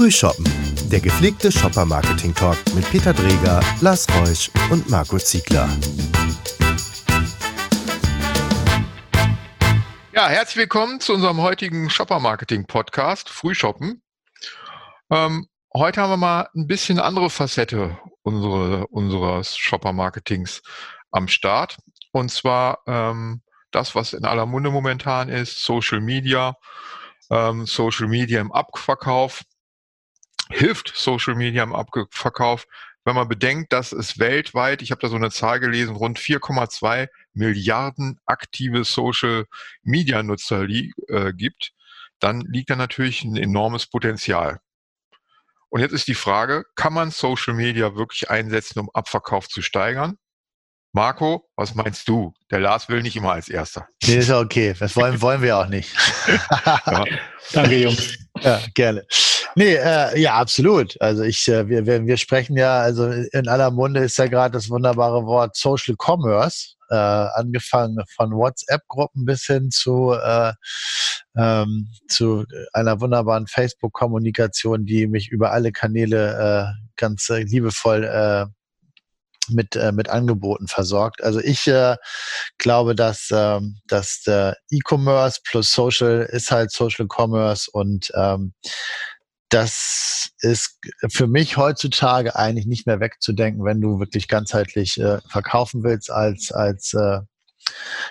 Frühshoppen, der gepflegte Shopper-Marketing-Talk mit Peter Dreger, Lars Reusch und Marco Ziegler. Ja, herzlich willkommen zu unserem heutigen Shopper-Marketing-Podcast Frühshoppen. Ähm, heute haben wir mal ein bisschen andere Facette unsere, unseres Shopper-Marketings am Start. Und zwar ähm, das, was in aller Munde momentan ist, Social Media, ähm, Social Media im Abverkauf hilft Social Media im Abverkauf, wenn man bedenkt, dass es weltweit, ich habe da so eine Zahl gelesen, rund 4,2 Milliarden aktive Social Media Nutzer äh, gibt, dann liegt da natürlich ein enormes Potenzial. Und jetzt ist die Frage, kann man Social Media wirklich einsetzen, um Abverkauf zu steigern? Marco, was meinst du? Der Lars will nicht immer als Erster. Nee, ist ja okay. Das wollen, wollen wir auch nicht. ja. Danke, Jungs. Ja, gerne. Nee, äh, ja, absolut. Also ich, äh, wir, wir, wir sprechen ja, also in aller Munde ist ja gerade das wunderbare Wort Social Commerce, äh, angefangen von WhatsApp-Gruppen bis hin zu, äh, ähm, zu einer wunderbaren Facebook-Kommunikation, die mich über alle Kanäle äh, ganz äh, liebevoll äh, mit, äh, mit Angeboten versorgt. Also ich äh, glaube, dass, äh, dass der E-Commerce plus Social ist halt Social Commerce und ähm, das ist für mich heutzutage eigentlich nicht mehr wegzudenken, wenn du wirklich ganzheitlich äh, verkaufen willst als, als äh,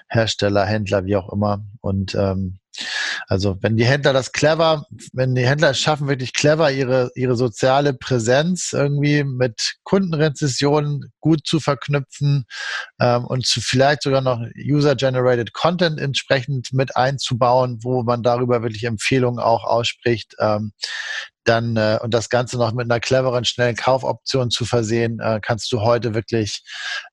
Hersteller, Händler, wie auch immer. Und ähm, also wenn die Händler das clever, wenn die Händler es schaffen, wirklich clever ihre, ihre soziale Präsenz irgendwie mit Kundenrezessionen gut zu verknüpfen ähm, und zu vielleicht sogar noch User-Generated Content entsprechend mit einzubauen, wo man darüber wirklich Empfehlungen auch ausspricht, ähm, dann äh, und das Ganze noch mit einer cleveren, schnellen Kaufoption zu versehen, äh, kannst du heute wirklich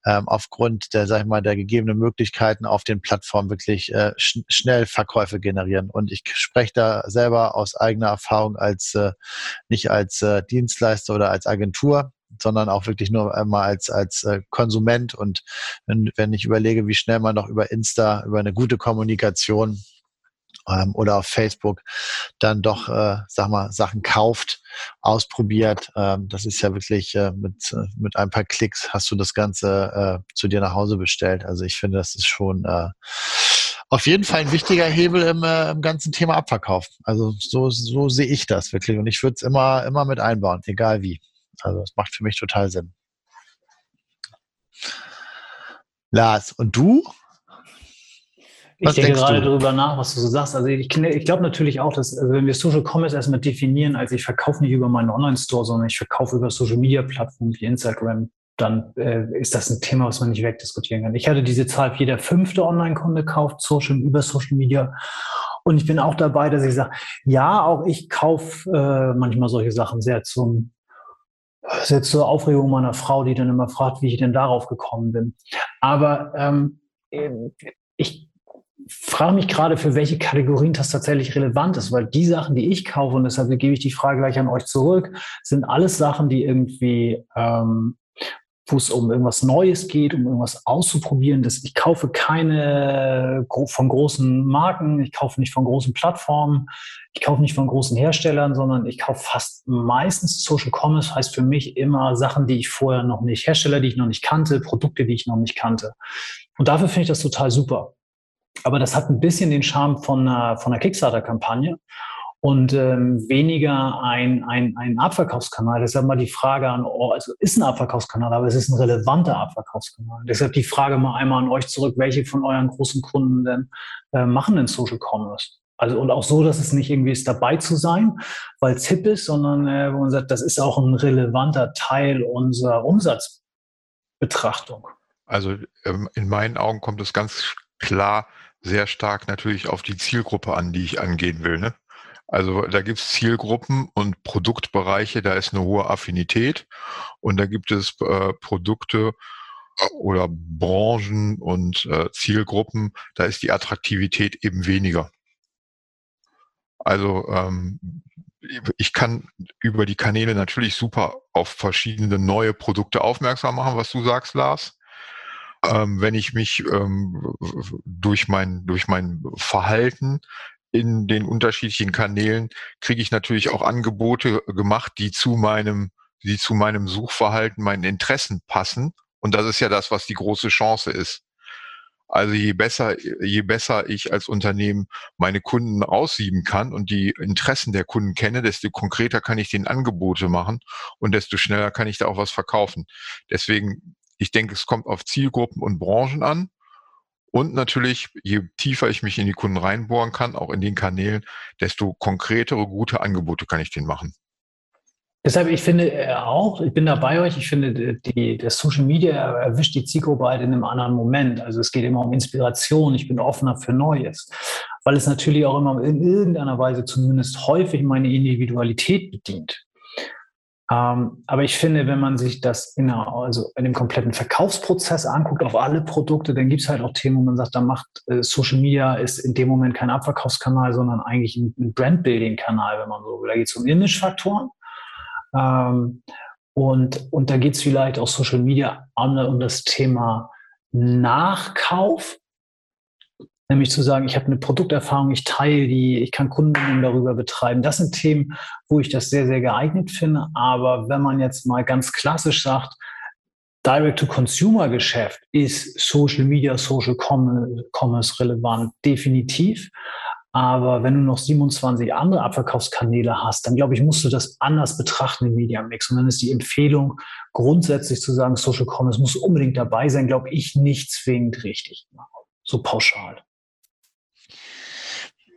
ähm, aufgrund der, sag ich mal, der gegebenen Möglichkeiten auf den Plattformen wirklich äh, sch schnell Verkäufe generieren. Und ich spreche da selber aus eigener Erfahrung als äh, nicht als äh, Dienstleister oder als Agentur, sondern auch wirklich nur einmal als, als äh, Konsument. Und wenn, wenn ich überlege, wie schnell man noch über Insta, über eine gute Kommunikation ähm, oder auf Facebook dann doch, äh, sag mal, Sachen kauft, ausprobiert. Ähm, das ist ja wirklich äh, mit, äh, mit ein paar Klicks hast du das Ganze äh, zu dir nach Hause bestellt. Also ich finde, das ist schon äh, auf jeden Fall ein wichtiger Hebel im, äh, im ganzen Thema Abverkauf. Also so, so sehe ich das wirklich. Und ich würde es immer, immer mit einbauen, egal wie. Also es macht für mich total Sinn. Lars, und du? Ich denke gerade du? darüber nach, was du so sagst. Also ich, ich glaube natürlich auch, dass also wenn wir Social Commerce erstmal definieren, als ich verkaufe nicht über meinen Online-Store, sondern ich verkaufe über Social-Media-Plattformen wie Instagram, dann äh, ist das ein Thema, was man nicht wegdiskutieren kann. Ich hatte diese Zahl, jeder fünfte Online-Kunde kauft Social, über Social Media. Und ich bin auch dabei, dass ich sage, ja, auch ich kaufe äh, manchmal solche Sachen sehr zum sehr zur Aufregung meiner Frau, die dann immer fragt, wie ich denn darauf gekommen bin. Aber ähm, ich frage mich gerade, für welche Kategorien das tatsächlich relevant ist, weil die Sachen, die ich kaufe, und deshalb gebe ich die Frage gleich an euch zurück, sind alles Sachen, die irgendwie, ähm, wo es um irgendwas Neues geht, um irgendwas auszuprobieren. Das, ich kaufe keine von großen Marken, ich kaufe nicht von großen Plattformen, ich kaufe nicht von großen Herstellern, sondern ich kaufe fast meistens Social Commerce, heißt für mich immer Sachen, die ich vorher noch nicht, Hersteller, die ich noch nicht kannte, Produkte, die ich noch nicht kannte. Und dafür finde ich das total super. Aber das hat ein bisschen den Charme von einer, von einer Kickstarter-Kampagne und ähm, weniger ein, ein, ein Abverkaufskanal. Deshalb mal die Frage an, oh, also ist ein Abverkaufskanal, aber es ist ein relevanter Abverkaufskanal. Deshalb die Frage mal einmal an euch zurück, welche von euren großen Kunden denn äh, machen denn Social Commerce? Also und auch so, dass es nicht irgendwie ist, dabei zu sein, weil es hip ist, sondern äh, wo man sagt, das ist auch ein relevanter Teil unserer Umsatzbetrachtung. Also ähm, in meinen Augen kommt es ganz klar sehr stark natürlich auf die Zielgruppe an, die ich angehen will. Ne? Also da gibt es Zielgruppen und Produktbereiche, da ist eine hohe Affinität und da gibt es äh, Produkte oder Branchen und äh, Zielgruppen, da ist die Attraktivität eben weniger. Also ähm, ich kann über die Kanäle natürlich super auf verschiedene neue Produkte aufmerksam machen, was du sagst, Lars ähm, wenn ich mich ähm, durch mein durch mein Verhalten in den unterschiedlichen Kanälen kriege ich natürlich auch Angebote gemacht, die zu meinem, die zu meinem Suchverhalten, meinen Interessen passen. Und das ist ja das, was die große Chance ist. Also je besser, je besser ich als Unternehmen meine Kunden aussieben kann und die Interessen der Kunden kenne, desto konkreter kann ich den Angebote machen und desto schneller kann ich da auch was verkaufen. Deswegen, ich denke, es kommt auf Zielgruppen und Branchen an. Und natürlich, je tiefer ich mich in die Kunden reinbohren kann, auch in den Kanälen, desto konkretere, gute Angebote kann ich denen machen. Deshalb, ich finde äh, auch, ich bin da bei euch, ich finde, die, das Social Media erwischt die Zielgruppe halt in einem anderen Moment. Also es geht immer um Inspiration, ich bin offener für Neues, weil es natürlich auch immer in irgendeiner Weise zumindest häufig meine Individualität bedient. Ähm, aber ich finde, wenn man sich das in, einer, also in dem kompletten Verkaufsprozess anguckt, auf alle Produkte, dann gibt es halt auch Themen, wo man sagt, da macht äh, Social Media ist in dem Moment kein Abverkaufskanal, sondern eigentlich ein, ein Brandbuilding-Kanal, wenn man so will. Da geht es um Imagefaktoren. Ähm, und, und da geht es vielleicht auch Social Media um das Thema Nachkauf, nämlich zu sagen, ich habe eine Produkterfahrung, ich teile die, ich kann Kunden darüber betreiben. Das sind Themen, wo ich das sehr, sehr geeignet finde. Aber wenn man jetzt mal ganz klassisch sagt, Direct-to-Consumer-Geschäft ist Social Media, Social Commerce relevant, definitiv. Aber wenn du noch 27 andere Abverkaufskanäle hast, dann glaube ich, musst du das anders betrachten im Media Mix. Und dann ist die Empfehlung, grundsätzlich zu sagen, Social Commerce muss unbedingt dabei sein, glaube ich, nicht zwingend richtig. So pauschal.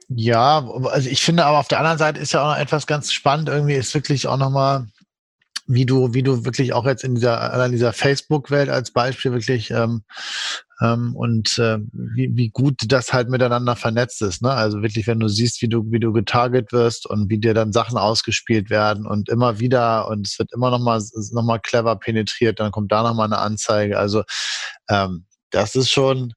Ja, also ich finde aber auf der anderen Seite ist ja auch noch etwas ganz spannend. Irgendwie ist wirklich auch nochmal wie du, wie du wirklich auch jetzt in dieser, in dieser Facebook-Welt als Beispiel wirklich ähm, ähm, und äh, wie, wie gut das halt miteinander vernetzt ist. Ne? Also wirklich, wenn du siehst, wie du, wie du getarget wirst und wie dir dann Sachen ausgespielt werden und immer wieder und es wird immer nochmal noch mal clever penetriert, dann kommt da nochmal eine Anzeige. Also ähm, das ist schon,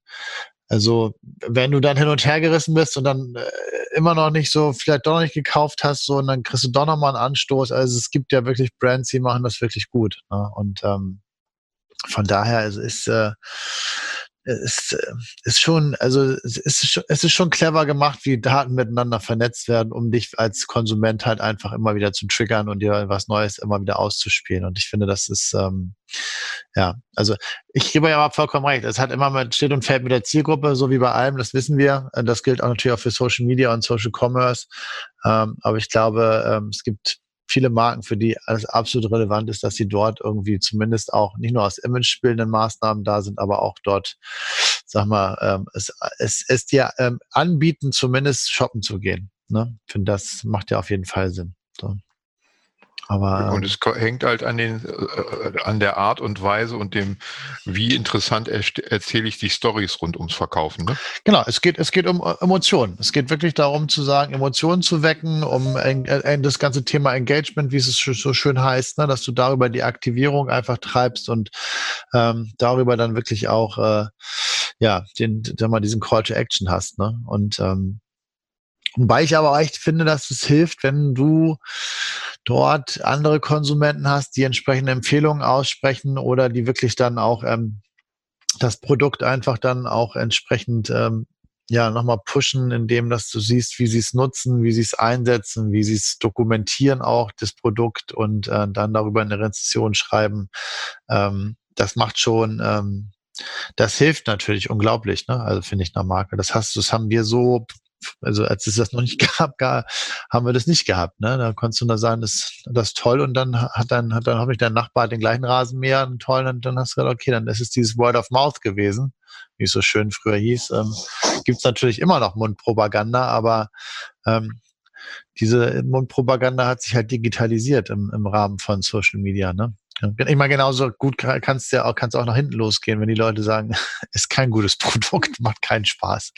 also wenn du dann hin und her gerissen bist und dann äh, immer noch nicht so, vielleicht doch noch nicht gekauft hast, so und dann kriegst du doch nochmal einen Anstoß. Also es gibt ja wirklich Brands, die machen das wirklich gut. Ne? Und ähm, von daher es ist äh, es äh, ist schon, also es ist, es ist schon clever gemacht, wie Daten miteinander vernetzt werden, um dich als Konsument halt einfach immer wieder zu triggern und dir was Neues immer wieder auszuspielen. Und ich finde, das ist, ähm, ja, also ich gebe ja aber vollkommen recht. Es hat immer mit, steht und fällt mit der Zielgruppe, so wie bei allem, das wissen wir. Das gilt auch natürlich auch für Social Media und Social Commerce. Ähm, aber ich glaube, ähm, es gibt viele Marken, für die es absolut relevant ist, dass sie dort irgendwie zumindest auch nicht nur aus imagebildenden Maßnahmen da sind, aber auch dort, sag mal, ähm, es, es, es dir ähm, anbieten, zumindest shoppen zu gehen. Ne? Ich finde, das macht ja auf jeden Fall Sinn. Aber, und ähm, es hängt halt an, den, äh, an der Art und Weise und dem, wie interessant erzähle ich die Stories rund ums Verkaufen. Ne? Genau, es geht, es geht um äh, Emotionen. Es geht wirklich darum zu sagen, Emotionen zu wecken, um äh, das ganze Thema Engagement, wie es so schön heißt, ne, dass du darüber die Aktivierung einfach treibst und ähm, darüber dann wirklich auch äh, ja, den, sag mal, diesen Call to Action hast. Ne? Und ähm, Wobei ich aber echt finde, dass es hilft, wenn du dort andere Konsumenten hast, die entsprechende Empfehlungen aussprechen oder die wirklich dann auch ähm, das Produkt einfach dann auch entsprechend ähm, ja nochmal pushen, indem dass du siehst, wie sie es nutzen, wie sie es einsetzen, wie sie es dokumentieren auch das Produkt und äh, dann darüber eine Rezession schreiben. Ähm, das macht schon ähm, das hilft natürlich unglaublich, ne? Also finde ich einer Marke. Das hast, das haben wir so also als es das noch nicht gab, gar, haben wir das nicht gehabt. Ne? Da konntest du da sagen, das, das ist toll und dann hat dann, hat dann hoffentlich dein Nachbar den gleichen Rasenmäher und toll und dann hast du gesagt, okay, dann ist es dieses Word of Mouth gewesen, wie es so schön früher hieß. Ähm, Gibt natürlich immer noch Mundpropaganda, aber ähm, diese Mundpropaganda hat sich halt digitalisiert im, im Rahmen von Social Media. Ne? Ich meine, genauso gut kannst du ja auch, kannst auch nach hinten losgehen, wenn die Leute sagen, ist kein gutes Produkt, macht keinen Spaß.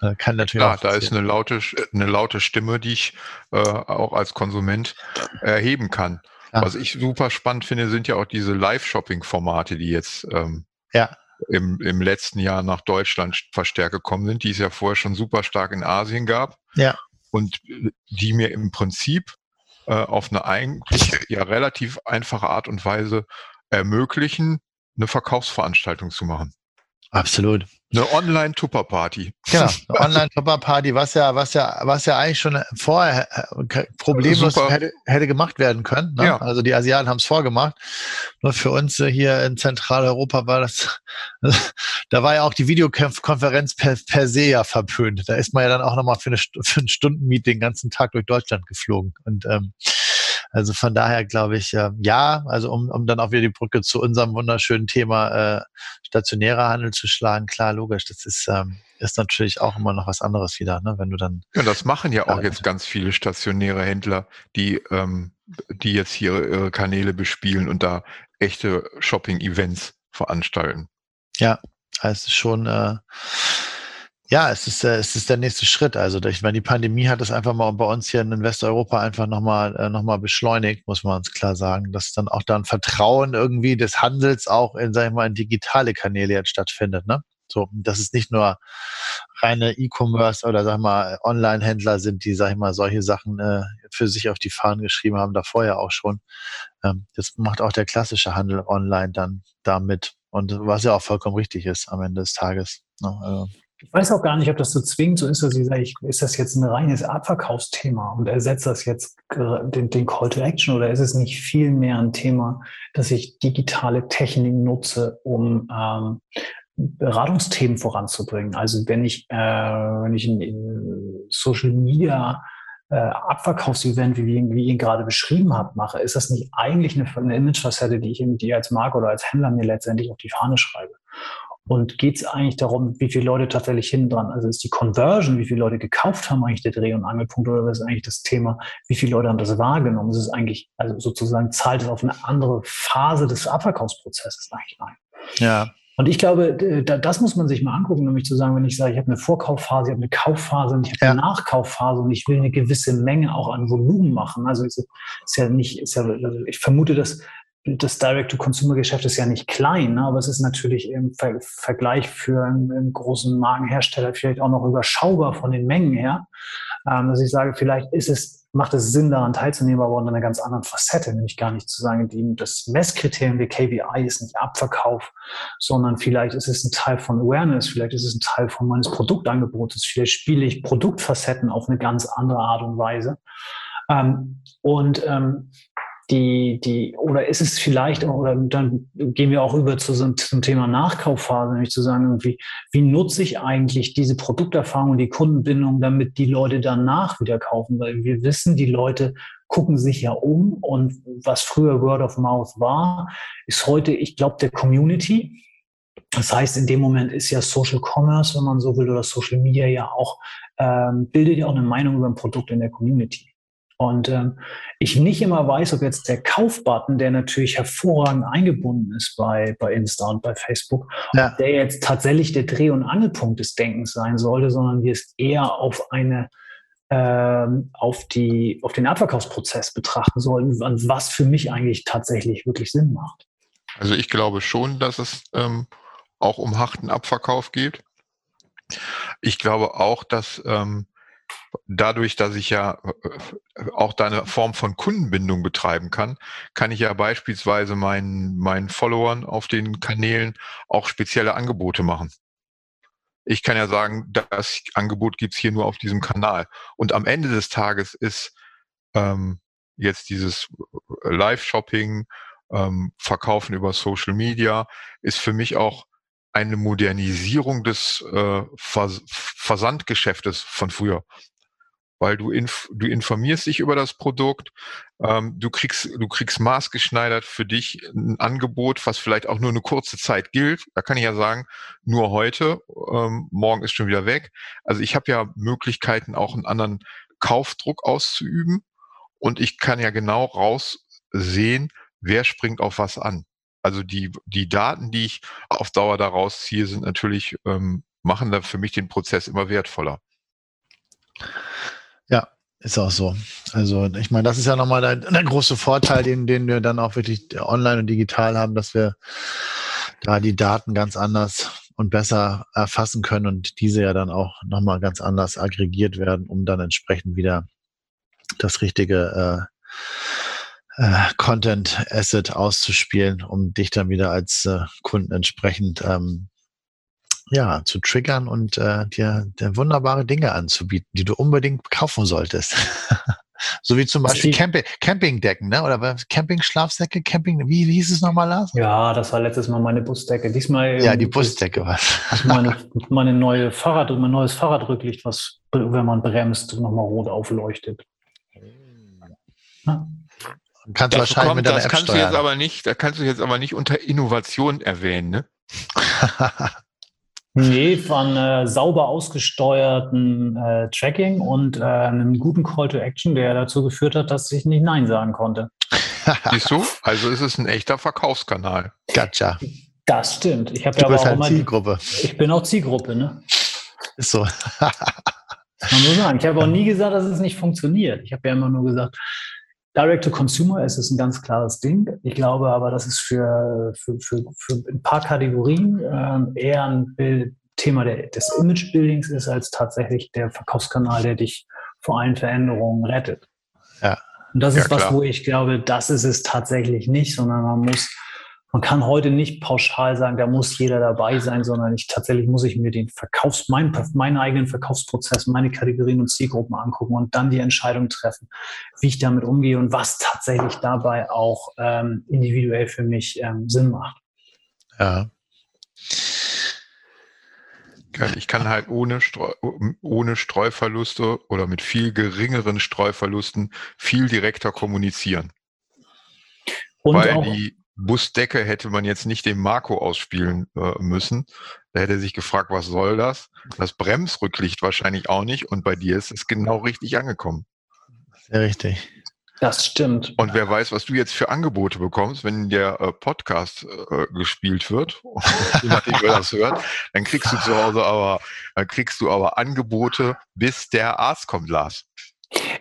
Äh, kann natürlich ja, da ist eine laute, eine laute Stimme, die ich äh, auch als Konsument erheben kann. Ja. Was ich super spannend finde, sind ja auch diese Live-Shopping-Formate, die jetzt ähm, ja. im, im letzten Jahr nach Deutschland verstärkt gekommen sind, die es ja vorher schon super stark in Asien gab. Ja. Und die mir im Prinzip äh, auf eine eigentlich ja relativ einfache Art und Weise ermöglichen, eine Verkaufsveranstaltung zu machen. Absolut. Eine Online-Tupper-Party. Genau, eine Online-Tupper-Party, was ja, was ja, was ja eigentlich schon vorher äh, problemlos hätte, hätte, gemacht werden können. Ne? Ja. Also die Asiaten haben es vorgemacht. Nur für uns hier in Zentraleuropa war das, da war ja auch die Videokonferenz per, per se ja verpönt. Da ist man ja dann auch nochmal für, eine, für ein Stundenmeeting den ganzen Tag durch Deutschland geflogen. Und ähm, also von daher glaube ich, äh, ja, also um, um dann auch wieder die Brücke zu unserem wunderschönen Thema äh, stationärer Handel zu schlagen, klar, logisch, das ist, ähm, ist natürlich auch immer noch was anderes wieder, ne? wenn du dann. Ja, das machen ja auch äh, jetzt ganz viele stationäre Händler, die, ähm, die jetzt hier ihre Kanäle bespielen und da echte Shopping-Events veranstalten. Ja, es ist schon, äh, ja, es ist, äh, es ist der nächste Schritt. Also ich meine, die Pandemie hat es einfach mal bei uns hier in Westeuropa einfach nochmal äh, noch beschleunigt, muss man uns klar sagen, dass dann auch dann Vertrauen irgendwie des Handels auch in, sag ich mal, in digitale Kanäle jetzt stattfindet. Ne? So, dass es nicht nur reine E-Commerce oder sag ich mal Online-Händler sind, die, sag ich mal, solche Sachen äh, für sich auf die Fahnen geschrieben haben, davor ja auch schon. Ähm, das macht auch der klassische Handel online dann damit. Und was ja auch vollkommen richtig ist am Ende des Tages. Ne? Also, ich weiß auch gar nicht, ob das so zwingend so ist, dass ich sage, ist das jetzt ein reines Abverkaufsthema und ersetzt das jetzt den, den Call to Action oder ist es nicht viel mehr ein Thema, dass ich digitale Technik nutze, um ähm, Beratungsthemen voranzubringen? Also wenn ich, äh, wenn ich ein, ein Social Media äh, Abverkaufsevent, wie, wie ich ihn gerade beschrieben habe, mache, ist das nicht eigentlich eine, eine Imagefacette, die ich die als Marke oder als Händler mir letztendlich auf die Fahne schreibe? Und geht es eigentlich darum, wie viele Leute tatsächlich hinten dran? Also ist die Conversion, wie viele Leute gekauft haben, eigentlich der Dreh- und Angelpunkt oder ist eigentlich das Thema, wie viele Leute haben das wahrgenommen? Es ist eigentlich, also sozusagen zahlt es auf eine andere Phase des Abverkaufsprozesses eigentlich ein. Ja. Und ich glaube, das muss man sich mal angucken, nämlich zu sagen, wenn ich sage, ich habe eine Vorkaufphase, ich habe eine Kaufphase und ich habe ja. eine Nachkaufphase und ich will eine gewisse Menge auch an Volumen machen. Also ist ja nicht, ist ja, also ich vermute, dass das Direct-to-Consumer-Geschäft ist ja nicht klein, ne? aber es ist natürlich im Ver Vergleich für einen, einen, großen Markenhersteller vielleicht auch noch überschaubar von den Mengen her. Ähm, dass ich sage, vielleicht ist es, macht es Sinn, daran teilzunehmen, aber unter einer ganz anderen Facette, nämlich gar nicht zu sagen, die, das Messkriterium wie KPI ist nicht Abverkauf, sondern vielleicht ist es ein Teil von Awareness, vielleicht ist es ein Teil von meines Produktangebotes, vielleicht spiele ich Produktfacetten auf eine ganz andere Art und Weise. Ähm, und ähm, die, die, oder ist es vielleicht, oder dann gehen wir auch über zu, zum Thema Nachkaufphase, nämlich zu sagen, irgendwie, wie nutze ich eigentlich diese Produkterfahrung und die Kundenbindung, damit die Leute danach wieder kaufen? Weil wir wissen, die Leute gucken sich ja um und was früher Word of Mouth war, ist heute, ich glaube, der Community. Das heißt, in dem Moment ist ja Social Commerce, wenn man so will, oder Social Media ja auch, ähm, bildet ja auch eine Meinung über ein Produkt in der Community. Und ähm, ich nicht immer weiß, ob jetzt der Kaufbutton, der natürlich hervorragend eingebunden ist bei, bei Insta und bei Facebook, ja. der jetzt tatsächlich der Dreh- und Angelpunkt des Denkens sein sollte, sondern wir es eher auf eine ähm, auf, die, auf den Abverkaufsprozess betrachten sollten, was für mich eigentlich tatsächlich wirklich Sinn macht. Also ich glaube schon, dass es ähm, auch um harten Abverkauf geht. Ich glaube auch, dass ähm, dadurch, dass ich ja äh, auch da eine Form von Kundenbindung betreiben kann, kann ich ja beispielsweise meinen, meinen Followern auf den Kanälen auch spezielle Angebote machen. Ich kann ja sagen, das Angebot gibt's hier nur auf diesem Kanal. Und am Ende des Tages ist ähm, jetzt dieses Live-Shopping, ähm, Verkaufen über Social Media, ist für mich auch eine Modernisierung des äh, Vers Versandgeschäftes von früher weil du, inf du informierst dich über das Produkt, ähm, du kriegst, du kriegst maßgeschneidert für dich ein Angebot, was vielleicht auch nur eine kurze Zeit gilt. Da kann ich ja sagen, nur heute, ähm, morgen ist schon wieder weg. Also ich habe ja Möglichkeiten, auch einen anderen Kaufdruck auszuüben und ich kann ja genau raussehen, wer springt auf was an. Also die, die Daten, die ich auf Dauer daraus ziehe, sind natürlich, ähm, machen da für mich den Prozess immer wertvoller. Ja, ist auch so. Also ich meine, das ist ja nochmal der, der große Vorteil, den, den wir dann auch wirklich online und digital haben, dass wir da die Daten ganz anders und besser erfassen können und diese ja dann auch nochmal ganz anders aggregiert werden, um dann entsprechend wieder das richtige äh, äh, Content Asset auszuspielen, um dich dann wieder als äh, Kunden entsprechend ähm, ja, zu triggern und äh, dir, dir wunderbare Dinge anzubieten, die du unbedingt kaufen solltest. so wie zum Beispiel Camping, Campingdecken, ne? Oder Camping-Schlafsäcke, Camping, wie, wie hieß es nochmal, Lars? Ja, das war letztes Mal meine Busdecke. Diesmal. Ja, die Busdecke war meine, meine neue Fahrrad, mein neues Fahrradrücklicht, was, wenn man bremst, nochmal rot aufleuchtet. Ja. Kannst das wahrscheinlich kommt, mit das kannst steuern. du jetzt aber nicht, da kannst du jetzt aber nicht unter Innovation erwähnen, ne? Nee, von äh, sauber ausgesteuerten äh, Tracking und äh, einem guten Call to Action, der dazu geführt hat, dass ich nicht Nein sagen konnte. Siehst du? Also ist es ein echter Verkaufskanal. Gotcha. Das stimmt. Ich habe ja aber auch halt Zielgruppe. Ich bin auch Zielgruppe, ne? Ist so. Man muss sagen, ich habe auch nie gesagt, dass es nicht funktioniert. Ich habe ja immer nur gesagt, Direct to Consumer ist es ein ganz klares Ding. Ich glaube aber, dass es für, für, für, für ein paar Kategorien äh, eher ein Bild, Thema der, des Image-Buildings ist, als tatsächlich der Verkaufskanal, der dich vor allen Veränderungen rettet. Ja. Und das ist ja, was, wo ich glaube, das ist es tatsächlich nicht, sondern man muss man kann heute nicht pauschal sagen, da muss jeder dabei sein, sondern ich tatsächlich muss ich mir den Verkaufs, meinen, meinen eigenen Verkaufsprozess, meine Kategorien und Zielgruppen angucken und dann die Entscheidung treffen, wie ich damit umgehe und was tatsächlich dabei auch ähm, individuell für mich ähm, Sinn macht. Ja. Ich kann halt ohne, Streu, ohne Streuverluste oder mit viel geringeren Streuverlusten viel direkter kommunizieren. Und weil die Busdecke hätte man jetzt nicht dem Marco ausspielen äh, müssen. Da hätte er sich gefragt, was soll das? Das Bremsrücklicht wahrscheinlich auch nicht. Und bei dir ist es genau richtig angekommen. Sehr richtig. Das stimmt. Und wer weiß, was du jetzt für Angebote bekommst, wenn der äh, Podcast äh, gespielt wird, nachdem, wer das hört, dann kriegst du zu Hause aber, dann kriegst du aber Angebote, bis der Arzt kommt, Lars.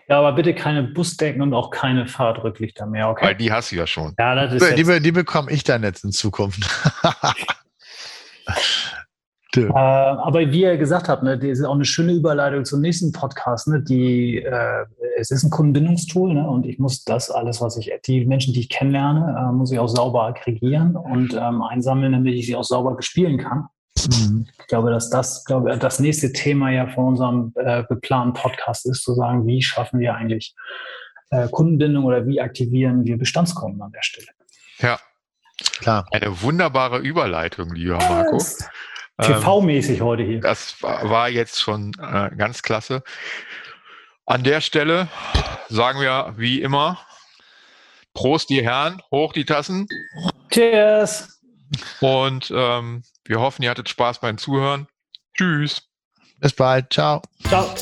Ja, aber bitte keine Busdecken und auch keine Fahrradrücklichter mehr, okay? Weil die hast du ja schon. Ja, das ist die, die bekomme ich dann jetzt in Zukunft. äh, aber wie ihr gesagt habt, ne, das ist auch eine schöne Überleitung zum nächsten Podcast. Ne, die, äh, es ist ein Kundenbindungstool ne, und ich muss das alles, was ich, die Menschen, die ich kennenlerne, äh, muss ich auch sauber aggregieren und ähm, einsammeln, damit ich sie auch sauber bespielen kann. Mhm. Ich glaube, dass das, glaube das nächste Thema ja von unserem äh, geplanten Podcast ist, zu sagen, wie schaffen wir eigentlich äh, Kundenbindung oder wie aktivieren wir Bestandskunden an der Stelle. Ja, klar. Eine wunderbare Überleitung, lieber Marco. TV-mäßig ähm, heute hier. Das war jetzt schon äh, ganz klasse. An der Stelle sagen wir wie immer, Prost, die Herren, hoch die Tassen. Cheers. Und ähm, wir hoffen, ihr hattet Spaß beim Zuhören. Tschüss. Bis bald. Ciao. Ciao.